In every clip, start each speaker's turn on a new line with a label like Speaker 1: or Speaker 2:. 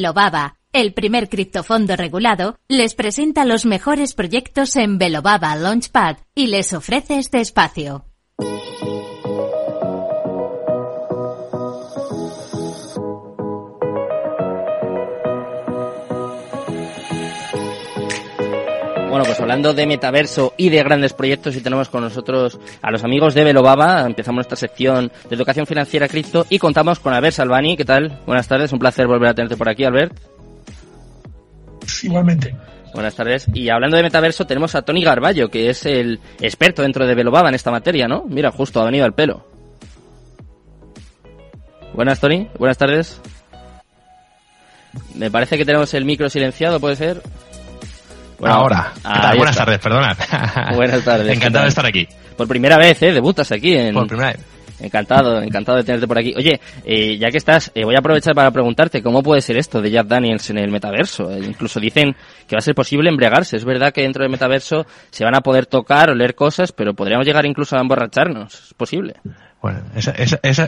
Speaker 1: Velobaba, el primer criptofondo regulado, les presenta los mejores proyectos en Velobaba Launchpad y les ofrece este espacio.
Speaker 2: Bueno, pues hablando de metaverso y de grandes proyectos, y tenemos con nosotros a los amigos de Velobaba, empezamos nuestra sección de educación financiera cripto y contamos con Albert Salvani. ¿Qué tal? Buenas tardes, un placer volver a tenerte por aquí, Albert.
Speaker 3: Igualmente.
Speaker 2: Buenas tardes. Y hablando de metaverso, tenemos a Tony Garballo, que es el experto dentro de Velobaba en esta materia, ¿no? Mira, justo ha venido al pelo. Buenas, Tony. Buenas tardes. Me parece que tenemos el micro silenciado, ¿puede ser?
Speaker 4: Bueno, ahora. Buenas tardes, perdona.
Speaker 2: Buenas tardes.
Speaker 4: Encantado de estar aquí.
Speaker 2: Por primera vez, ¿eh? Debutas aquí en...
Speaker 4: Por primera vez.
Speaker 2: Encantado, encantado de tenerte por aquí. Oye, eh, ya que estás, eh, voy a aprovechar para preguntarte cómo puede ser esto de Jack Daniels en el metaverso. Eh, incluso dicen que va a ser posible embriagarse. Es verdad que dentro del metaverso se van a poder tocar o leer cosas, pero podríamos llegar incluso a emborracharnos. ¿Es posible?
Speaker 4: Bueno, ese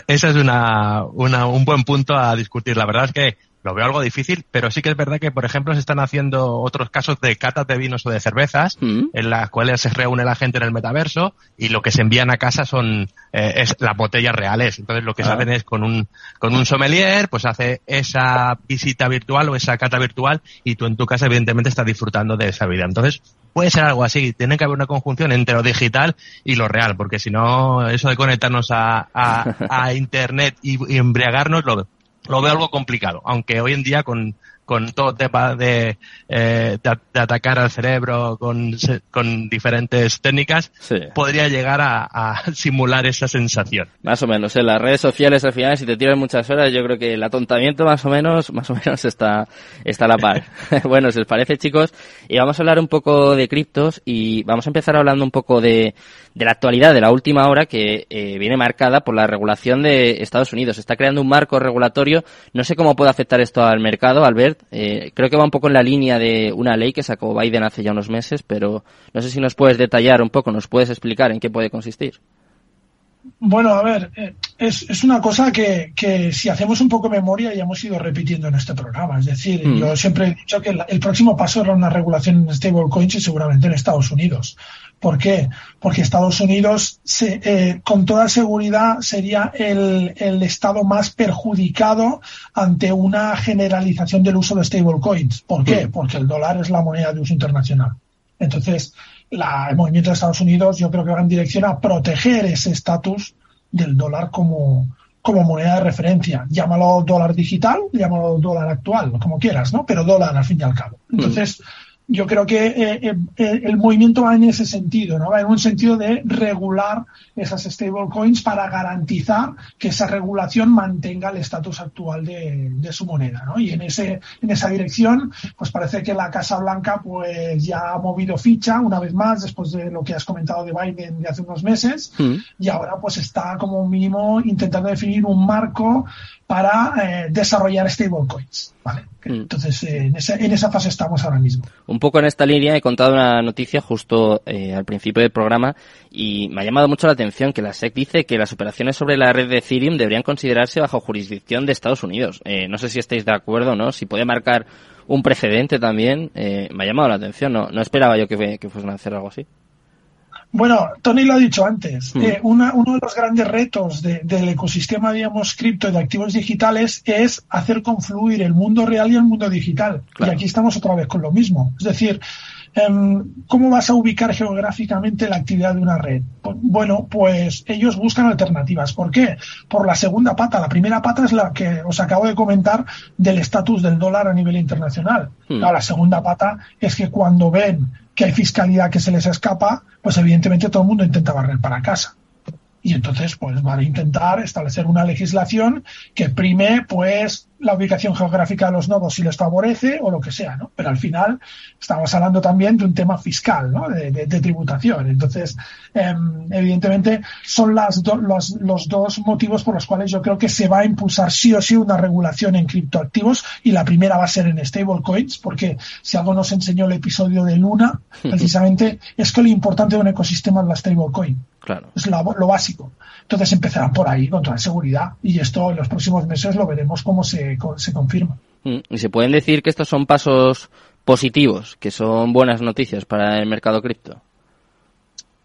Speaker 4: es una, una, un buen punto a discutir. La verdad es que lo veo algo difícil, pero sí que es verdad que, por ejemplo, se están haciendo otros casos de catas de vinos o de cervezas, mm. en las cuales se reúne la gente en el metaverso y lo que se envían a casa son eh, es las botellas reales. Entonces, lo que se ah. hacen es con un con un sommelier, pues hace esa visita virtual o esa cata virtual y tú en tu casa, evidentemente, estás disfrutando de esa vida. Entonces, puede ser algo así. Tiene que haber una conjunción entre lo digital y lo real, porque si no, eso de conectarnos a, a, Internet y, y embriagarnos lo lo veo algo complicado, aunque hoy en día con, con todo tema de, eh, de, atacar al cerebro con, con diferentes técnicas, podría llegar a, a, simular esa sensación.
Speaker 2: Más o menos, en las redes sociales al final, si te tiran muchas horas, yo creo que el atontamiento más o menos, más o menos está, está a la par. bueno, si os parece chicos, y vamos a hablar un poco de criptos y vamos a empezar hablando un poco de, de la actualidad de la última hora que eh, viene marcada por la regulación de Estados Unidos. Está creando un marco regulatorio. No sé cómo puede afectar esto al mercado, Albert. Eh, creo que va un poco en la línea de una ley que sacó Biden hace ya unos meses, pero no sé si nos puedes detallar un poco, nos puedes explicar en qué puede consistir.
Speaker 3: Bueno, a ver, eh, es, es una cosa que, que, si hacemos un poco de memoria ya hemos ido repitiendo en este programa. Es decir, mm. yo siempre he dicho que el, próximo paso era una regulación en stablecoins y seguramente en Estados Unidos. ¿Por qué? Porque Estados Unidos, se, eh, con toda seguridad, sería el, el, estado más perjudicado ante una generalización del uso de stablecoins. ¿Por qué? Mm. Porque el dólar es la moneda de uso internacional. Entonces, la, el movimiento de Estados Unidos yo creo que va en dirección a proteger ese estatus del dólar como, como moneda de referencia. Llámalo dólar digital, llámalo dólar actual, como quieras, ¿no? Pero dólar al fin y al cabo. Mm. Yo creo que eh, eh, eh, el movimiento va en ese sentido, ¿no? Va en un sentido de regular esas stablecoins para garantizar que esa regulación mantenga el estatus actual de, de, su moneda, ¿no? Y en ese, en esa dirección, pues parece que la Casa Blanca, pues ya ha movido ficha una vez más después de lo que has comentado de Biden de hace unos meses, mm. y ahora pues está como mínimo intentando definir un marco para eh, desarrollar stablecoins. ¿vale? Mm. Entonces, eh, en, esa, en, esa, fase estamos ahora mismo.
Speaker 2: Un poco en esta línea he contado una noticia justo eh, al principio del programa y me ha llamado mucho la atención que la SEC dice que las operaciones sobre la red de Ethereum deberían considerarse bajo jurisdicción de Estados Unidos. Eh, no sé si estáis de acuerdo, ¿no? Si puede marcar un precedente también. Eh, me ha llamado la atención, no, no esperaba yo que, que fuesen a hacer algo así.
Speaker 3: Bueno, Tony lo ha dicho antes. Hmm. Eh, una, uno de los grandes retos de, del ecosistema, digamos, cripto y de activos digitales es hacer confluir el mundo real y el mundo digital. Y aquí estamos otra vez con lo mismo. Es decir, eh, ¿cómo vas a ubicar geográficamente la actividad de una red? Pues, bueno, pues ellos buscan alternativas. ¿Por qué? Por la segunda pata. La primera pata es la que os acabo de comentar del estatus del dólar a nivel internacional. Hmm. la segunda pata es que cuando ven que hay fiscalidad que se les escapa, pues evidentemente todo el mundo intenta barrer para casa. Y entonces pues van a intentar establecer una legislación que prime pues la ubicación geográfica de los nodos si les favorece o lo que sea, ¿no? Pero al final estamos hablando también de un tema fiscal, ¿no? De, de, de tributación. Entonces, eh, evidentemente son las los, los, dos motivos por los cuales yo creo que se va a impulsar sí o sí una regulación en criptoactivos y la primera va a ser en stablecoins porque si algo nos enseñó el episodio de Luna, precisamente es que lo importante de un ecosistema es la stablecoin.
Speaker 2: Claro.
Speaker 3: Es lo, lo básico. Entonces empezarán por ahí con toda seguridad y esto en los próximos meses lo veremos cómo se, se confirma.
Speaker 2: Mm, y se pueden decir que estos son pasos positivos, que son buenas noticias para el mercado cripto.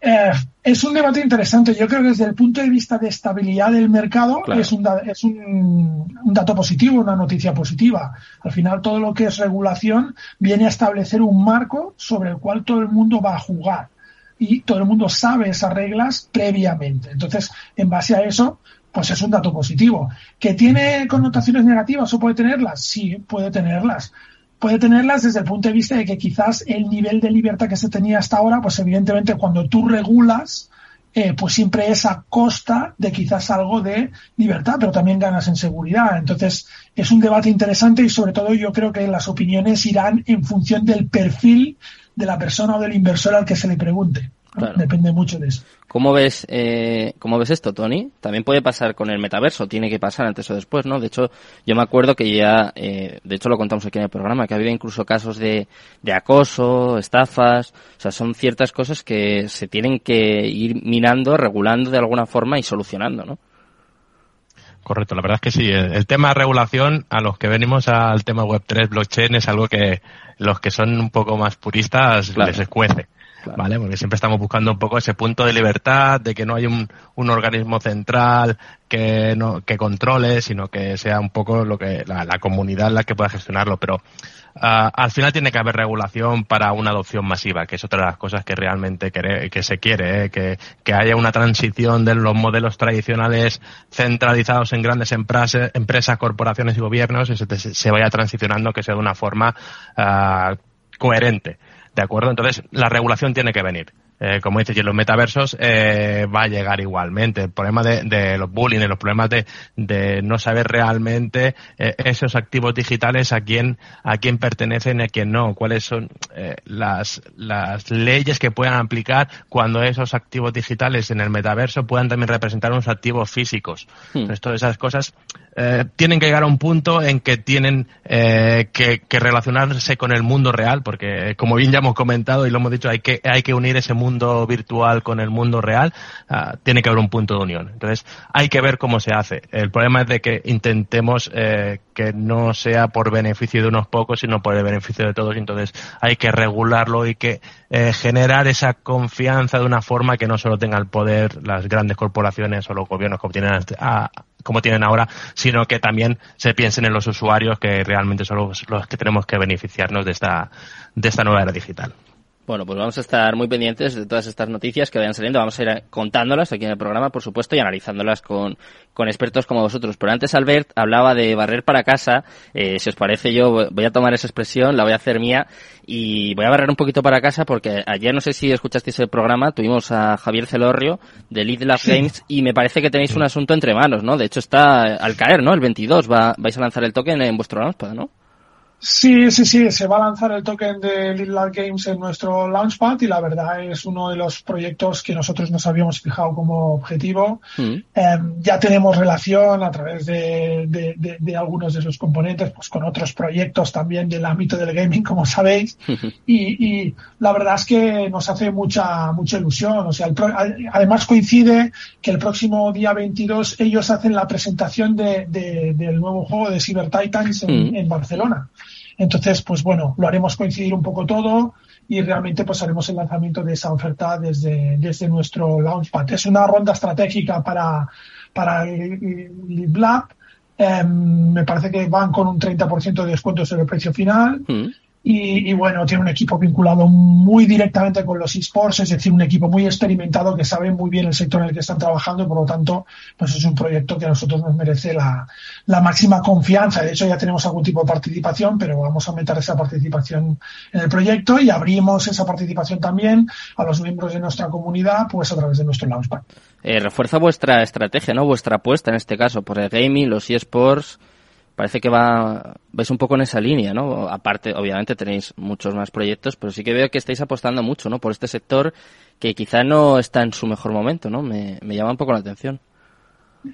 Speaker 3: Eh, es un debate interesante. Yo creo que desde el punto de vista de estabilidad del mercado es, un, es un, dato positivo, una noticia positiva. Al final todo lo que es regulación viene a establecer un marco sobre el cual todo el mundo va a jugar y todo el mundo sabe esas reglas previamente. Entonces, en base a eso, pues es un dato positivo. ¿Que tiene connotaciones negativas o puede tenerlas? Sí, puede tenerlas puede tenerlas desde el punto de vista de que quizás el nivel de libertad que se tenía hasta ahora, pues evidentemente cuando tú regulas, eh, pues siempre es a costa de quizás algo de libertad, pero también ganas en seguridad. Entonces, es un debate interesante y sobre todo yo creo que las opiniones irán en función del perfil de la persona o del inversor al que se le pregunte. Depende mucho de eso.
Speaker 2: ¿Cómo ves, eh, ¿Cómo ves esto, Tony? También puede pasar con el metaverso, tiene que pasar antes o después, ¿no? De hecho, yo me acuerdo que ya, eh, de hecho lo contamos aquí en el programa, que ha habido incluso casos de, de acoso, estafas, o sea, son ciertas cosas que se tienen que ir minando, regulando de alguna forma y solucionando, ¿no?
Speaker 4: Correcto, la verdad es que sí. El, tema de regulación, a los que venimos al tema Web3, blockchain, es algo que los que son un poco más puristas les escuece. ¿Vale? Porque siempre estamos buscando un poco ese punto de libertad, de que no hay un, un organismo central que no que controle, sino que sea un poco lo que la, comunidad la que pueda gestionarlo. Pero uh, al final tiene que haber regulación para una adopción masiva, que es otra de las cosas que realmente quiere, que se quiere, ¿eh? que, que haya una transición de los modelos tradicionales centralizados en grandes empresas corporaciones y gobiernos y se, se vaya transicionando que sea de una forma uh, coherente. ¿De acuerdo? Entonces, la regulación tiene que venir. Eh, como dices, y en los metaversos eh, va a llegar igualmente. El problema de, de los bullying, los problemas de, de no saber realmente eh, esos activos digitales a quién, a quién pertenecen y a quién no, cuáles son eh, las, las leyes que puedan aplicar cuando esos activos digitales en el metaverso puedan también representar unos activos físicos. Hmm. Entonces, todas esas cosas eh, tienen que llegar a un punto en que tienen eh, que, que, relacionarse con el mundo real, porque como bien ya hemos comentado y lo hemos dicho, hay que, hay que unir ese mundo virtual con el mundo real, uh, tiene que haber un punto de unión. Entonces, hay que ver cómo se hace. El problema es de que intentemos eh, que no sea por beneficio de unos pocos, sino por el beneficio de todos. Entonces, hay que regularlo y que eh, generar esa confianza de una forma que no solo tenga el poder las grandes corporaciones o los gobiernos que obtienen a, como tienen ahora, sino que también se piensen en los usuarios que realmente son los, los que tenemos que beneficiarnos de esta, de esta nueva era digital.
Speaker 2: Bueno, pues vamos a estar muy pendientes de todas estas noticias que vayan saliendo. Vamos a ir contándolas aquí en el programa, por supuesto, y analizándolas con, con expertos como vosotros. Pero antes Albert hablaba de barrer para casa. Eh, si os parece, yo voy a tomar esa expresión, la voy a hacer mía y voy a barrer un poquito para casa porque ayer, no sé si escuchasteis el programa, tuvimos a Javier Celorrio de Lead Lab Games y me parece que tenéis un asunto entre manos, ¿no? De hecho, está al caer, ¿no? El 22 va, vais a lanzar el token en vuestro Launchpad, ¿no?
Speaker 3: Sí, sí, sí, se va a lanzar el token de Little Games en nuestro Launchpad y la verdad es uno de los proyectos que nosotros nos habíamos fijado como objetivo. Mm. Eh, ya tenemos relación a través de, de, de, de, algunos de sus componentes, pues con otros proyectos también del ámbito del gaming, como sabéis. y, y, la verdad es que nos hace mucha, mucha ilusión. O sea, el pro, además coincide que el próximo día 22 ellos hacen la presentación de, del nuevo juego de Cyber Titans en, mm. en Barcelona. Entonces, pues bueno, lo haremos coincidir un poco todo y realmente pues haremos el lanzamiento de esa oferta desde, desde nuestro Launchpad. Es una ronda estratégica para, para el Lab. Eh, me parece que van con un 30% de descuento sobre el precio final. Mm. Y, y, bueno, tiene un equipo vinculado muy directamente con los esports, es decir, un equipo muy experimentado que sabe muy bien el sector en el que están trabajando y por lo tanto, pues es un proyecto que a nosotros nos merece la, la máxima confianza. De hecho, ya tenemos algún tipo de participación, pero vamos a aumentar esa participación en el proyecto y abrimos esa participación también a los miembros de nuestra comunidad, pues a través de nuestro Launchpad.
Speaker 2: Eh, refuerza vuestra estrategia, ¿no? Vuestra apuesta en este caso por el gaming, los esports parece que va, vais un poco en esa línea, ¿no? Aparte, obviamente tenéis muchos más proyectos, pero sí que veo que estáis apostando mucho, ¿no? Por este sector que quizá no está en su mejor momento, ¿no? Me, me llama un poco la atención.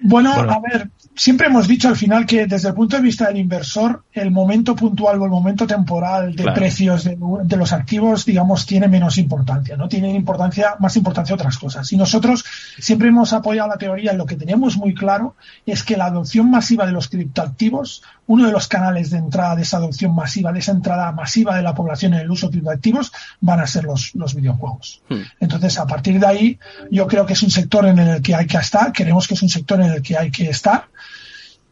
Speaker 3: Bueno, a ver, siempre hemos dicho al final que desde el punto de vista del inversor, el momento puntual o el momento temporal de precios de, los activos, digamos, tiene menos importancia, ¿no? Tiene importancia, más importancia otras cosas. Y nosotros siempre hemos apoyado la teoría, lo que tenemos muy claro es que la adopción masiva de los criptoactivos, uno de los canales de entrada de esa adopción masiva, de esa entrada masiva de la población en el uso de criptoactivos, van a ser los, los videojuegos. Hmm. Entonces, a partir de ahí, yo creo que es un sector en el que hay que estar, creemos que es un sector en el que hay que estar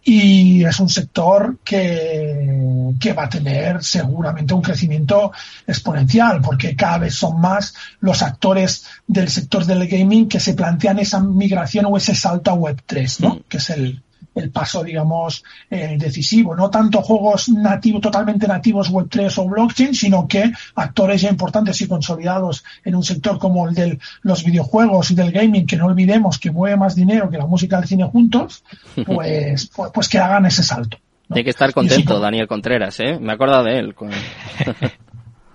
Speaker 3: y es un sector que, que, va a tener seguramente un crecimiento exponencial porque cada vez son más los actores del sector del gaming que se plantean esa migración o ese salto a Web3, ¿no? Mm. Que es el, el paso, digamos, eh, decisivo. No tanto juegos nativos, totalmente nativos Web3 o blockchain, sino que actores ya importantes y consolidados en un sector como el de los videojuegos y del gaming, que no olvidemos que mueve más dinero que la música del cine juntos, pues, pues, pues, que hagan ese salto.
Speaker 2: Hay que estar contento, Daniel Contreras, ¿eh? Me he acordado de él.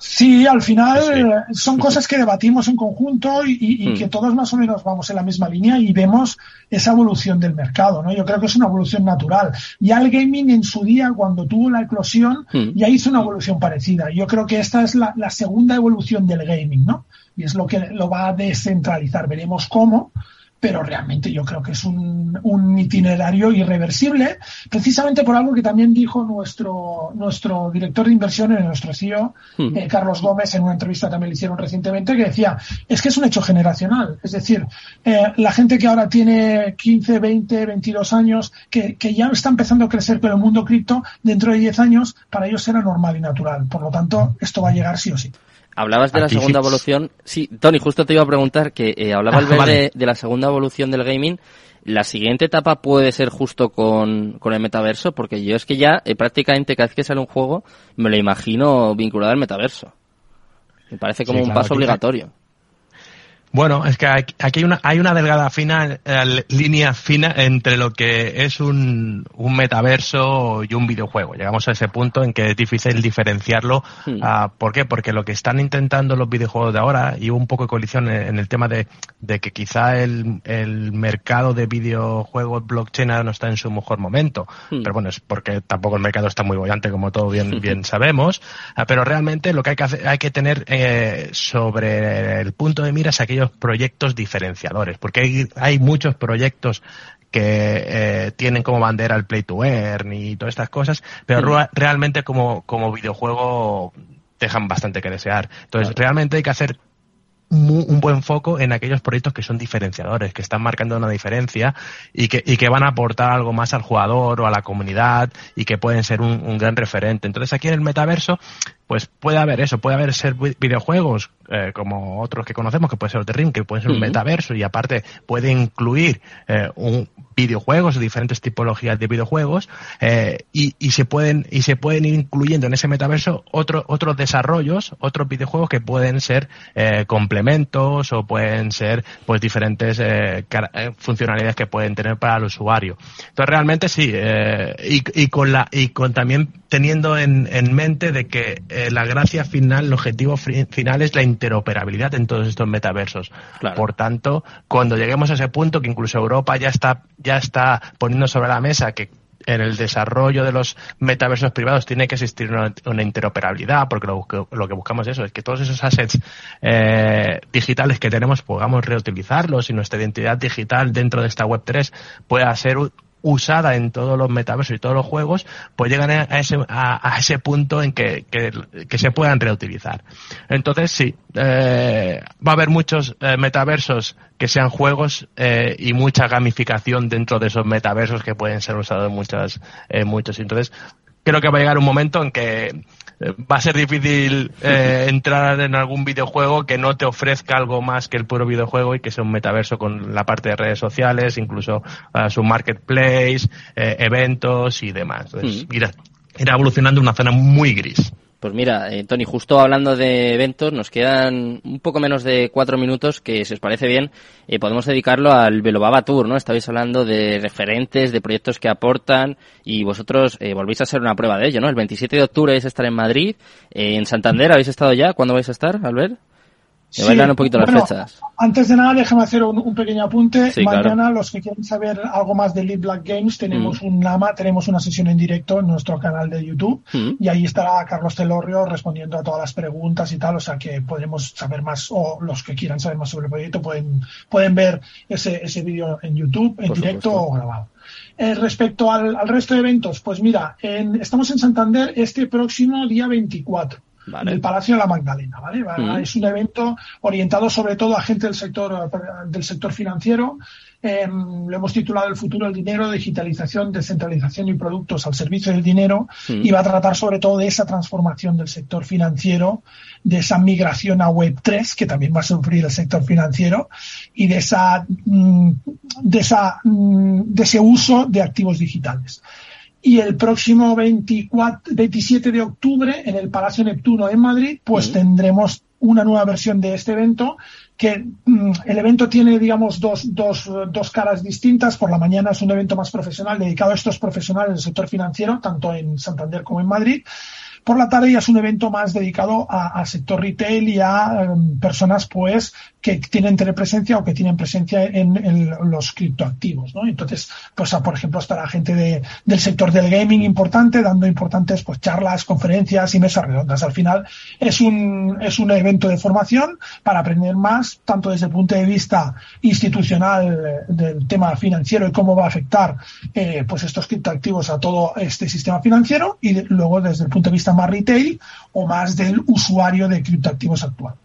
Speaker 3: Sí, al final son cosas que debatimos en conjunto y, hmm. que todos más o menos vamos en la misma línea y vemos esa evolución del mercado, ¿no? Yo creo que es una evolución natural. Ya el gaming en su día, cuando tuvo la eclosión, hmm. ya hizo una evolución parecida. Yo creo que esta es la, la segunda evolución del gaming, ¿no? Y es lo que lo va a descentralizar. Veremos cómo, pero realmente yo creo que es un, un, itinerario irreversible, precisamente por algo que también dijo nuestro, nuestro director de inversiones, nuestro CEO, hmm. eh, Carlos Gómez, en una entrevista también le hicieron recientemente, que decía, es que es un hecho generacional, es decir, eh, la gente que ahora tiene 15, 20, 22 años, que, que ya está empezando a crecer con el mundo cripto, dentro de 10 años, para ellos será normal y natural. Por lo tanto, esto va a llegar sí o sí.
Speaker 2: Hablabas de la segunda evolución. Sí, Tony, justo te iba a preguntar que eh, hablaba ah, de, la segunda evolución del gaming. La siguiente etapa puede ser justo con, con el metaverso, porque yo es que ya eh, prácticamente cada vez que sale un juego me lo imagino vinculado al metaverso. Me parece como un paso obligatorio.
Speaker 4: Bueno, es que aquí hay una, hay una delgada fina, eh, línea fina entre lo que es un, un, metaverso y un videojuego. Llegamos a ese punto en que es difícil diferenciarlo. Ah, ¿Por qué? Porque lo que están intentando los videojuegos de ahora, y hubo un poco de colisión en, el tema de, de que quizá el, el, mercado de videojuegos blockchain ahora no está en su mejor momento. Hmm. Pero bueno, es porque tampoco el mercado está muy bollante, como todos bien, bien sabemos. Ah, pero realmente lo que hay que, hacer, hay que tener eh, sobre el punto de mira es proyectos diferenciadores, porque hay, hay muchos proyectos que eh, tienen como bandera el play to earn y todas estas cosas, pero realmente como, como videojuego dejan bastante que desear. Entonces, realmente hay que hacer un buen foco en aquellos proyectos que son diferenciadores, que están marcando una diferencia y que, y que van a aportar algo más al jugador o a la comunidad y que pueden ser un, un gran referente. Entonces aquí en el metaverso pues puede haber eso, puede haber ser videojuegos eh, como otros que conocemos, que puede ser Ring, que puede ser un metaverso y aparte puede incluir eh, un videojuegos, diferentes tipologías de videojuegos eh, y, y, se pueden y se pueden ir incluyendo en ese metaverso otros otros desarrollos, otros videojuegos que pueden ser eh, complementos o pueden ser pues diferentes funcionalidades que pueden tener para el usuario. Entonces realmente sí y, y con la y con también teniendo en, en mente de que la gracia final, el objetivo final es la interoperabilidad en todos estos metaversos. Por tanto, cuando lleguemos a ese punto, que incluso Europa ya está, ya está poniendo sobre la mesa que en el desarrollo de los metaversos privados tiene que existir una, interoperabilidad, porque lo, que buscamos eso, es que todos esos assets eh, digitales que tenemos podamos reutilizarlos y nuestra identidad digital dentro de esta Web3 pueda ser usada en todos los metaversos y todos los juegos, pues llegan a ese, a, ese punto en que, que, se puedan reutilizar. Entonces, sí, eh, va a haber muchos eh, metaversos que sean juegos eh, y mucha gamificación dentro de esos metaversos que pueden ser usados en muchas, muchos. Entonces, creo que va a llegar un momento en que va a ser difícil eh, entrar en algún videojuego que no te ofrezca algo más que el puro videojuego y que sea un metaverso con la parte de redes sociales, incluso uh, su marketplace, eh, eventos y demás. Entonces, mm. irá evolucionando una zona muy gris.
Speaker 2: Pues mira, eh, Tony, justo hablando de eventos, nos quedan un poco menos de cuatro minutos que, si os parece bien, eh, podemos dedicarlo al Velobaba Tour, ¿no? Estabais hablando de referentes, de proyectos que aportan y vosotros eh, volvéis a ser una prueba de ello, ¿no? El 27 de octubre vais a estar en Madrid, en Santander, ¿habéis estado ya? ¿Cuándo vais a estar, Albert? Me un poquito las fechas.
Speaker 3: Antes de nada, déjame hacer un, pequeño apunte. Mañana, los que quieran saber algo más de Lead Black Games, tenemos mm. un NAMA, tenemos una sesión en directo en nuestro canal de YouTube mm. y ahí estará Carlos Telorrio respondiendo a todas las preguntas y tal, o sea que podremos saber más, o los que quieran saber más sobre el proyecto pueden, pueden ver ese, ese vídeo en YouTube, en directo o grabado. Eh, respecto al, resto de eventos, pues mira, estamos en Santander este próximo día 24 el Palacio de la Magdalena, ¿vale? Es un evento orientado sobre todo a gente del sector, del sector financiero. Em, lo hemos titulado El futuro del dinero, digitalización, descentralización y productos al servicio del dinero y va a tratar sobre todo de esa transformación del sector financiero, de esa migración a Web 3 que también va a sufrir el sector financiero y de esa, mm, de esa, mm, de ese uso de activos digitales y el próximo 24, 27 de octubre en el Palacio Neptuno en Madrid, pues tendremos una nueva versión de este evento que mm, el evento tiene, digamos, dos, dos, dos caras distintas. Por la mañana es un evento más profesional dedicado a estos profesionales del sector financiero, tanto en Santander como en Madrid. Por la tarde ya es un evento más dedicado al sector retail y a em, personas pues que tienen presencia o que tienen presencia en, los criptoactivos, ¿no? Entonces, pues por ejemplo estará gente de, del sector del gaming importante dando importantes pues charlas, conferencias y mesas redondas. Al final es un es un evento de formación para aprender más tanto desde el punto de vista institucional del tema financiero y cómo va a afectar eh, pues estos criptoactivos a todo este sistema financiero y luego desde el punto de vista más retail o más del usuario de criptoactivos actual.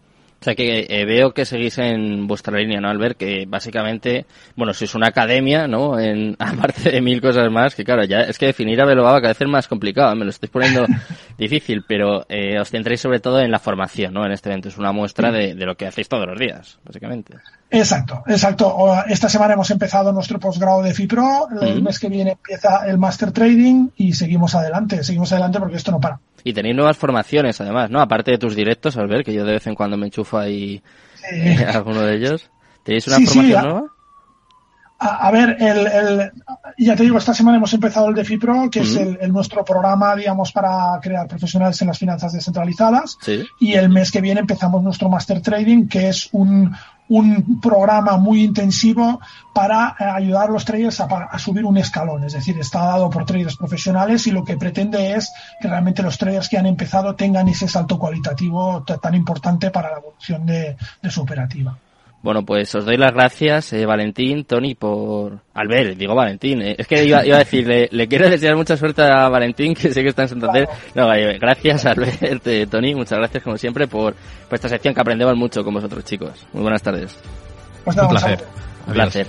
Speaker 2: O sea que eh, veo que seguís en vuestra línea, ¿no, Albert? Que básicamente, bueno, sois una academia, ¿no? En, aparte de mil cosas más, que claro, ya es que definir a Belobaba cada vez es más complicado, me lo estáis poniendo difícil, pero eh, os centréis sobre todo en la formación, ¿no? En este evento es una muestra de, de lo que hacéis todos los días, básicamente.
Speaker 3: Exacto, exacto. Esta semana hemos empezado nuestro posgrado de FIPRO, el mes que viene empieza el Master Trading y seguimos adelante, seguimos adelante porque esto no para.
Speaker 2: Y tenéis nuevas formaciones además, ¿no? Aparte de tus directos, al ver que yo de vez en cuando me enchufo ahí alguno de ellos. ¿Tenéis una formación nueva?
Speaker 3: A, ver, el, ya te digo, esta semana hemos empezado el DeFi Pro, que es el, nuestro programa, digamos, para crear profesionales en las finanzas descentralizadas. Y el mes que viene empezamos nuestro Master Trading, que es un, un programa muy intensivo para eh, ayudar a los traders a, subir un escalón. Es decir, está dado por traders profesionales y lo que pretende es que realmente los traders que han empezado tengan ese salto cualitativo tan importante para la evolución de su operativa.
Speaker 2: Bueno, pues os doy las gracias, eh, Valentín, Tony, por... Albert, digo Valentín, eh. es que iba, iba a decir, le, quiero desear mucha suerte a Valentín, que sé que está en Santander. No, eh, gracias, Albert, eh, Tony, muchas gracias como siempre por, por esta sección que aprendemos mucho con vosotros, chicos. Muy buenas tardes.
Speaker 3: Pues Un placer.
Speaker 2: Un placer.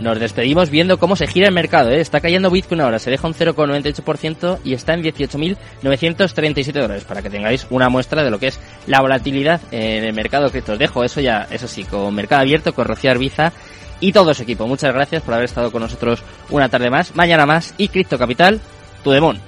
Speaker 2: Nos despedimos viendo cómo se gira el mercado. ¿eh? Está cayendo Bitcoin ahora, se deja un 0,98% y está en 18.937 dólares, para que tengáis una muestra de lo que es la volatilidad en el mercado cripto. Os dejo eso ya, eso sí, con Mercado Abierto, con Rocío Arbiza y todo su equipo. Muchas gracias por haber estado con nosotros una tarde más, mañana más y Cripto Capital, tu demon.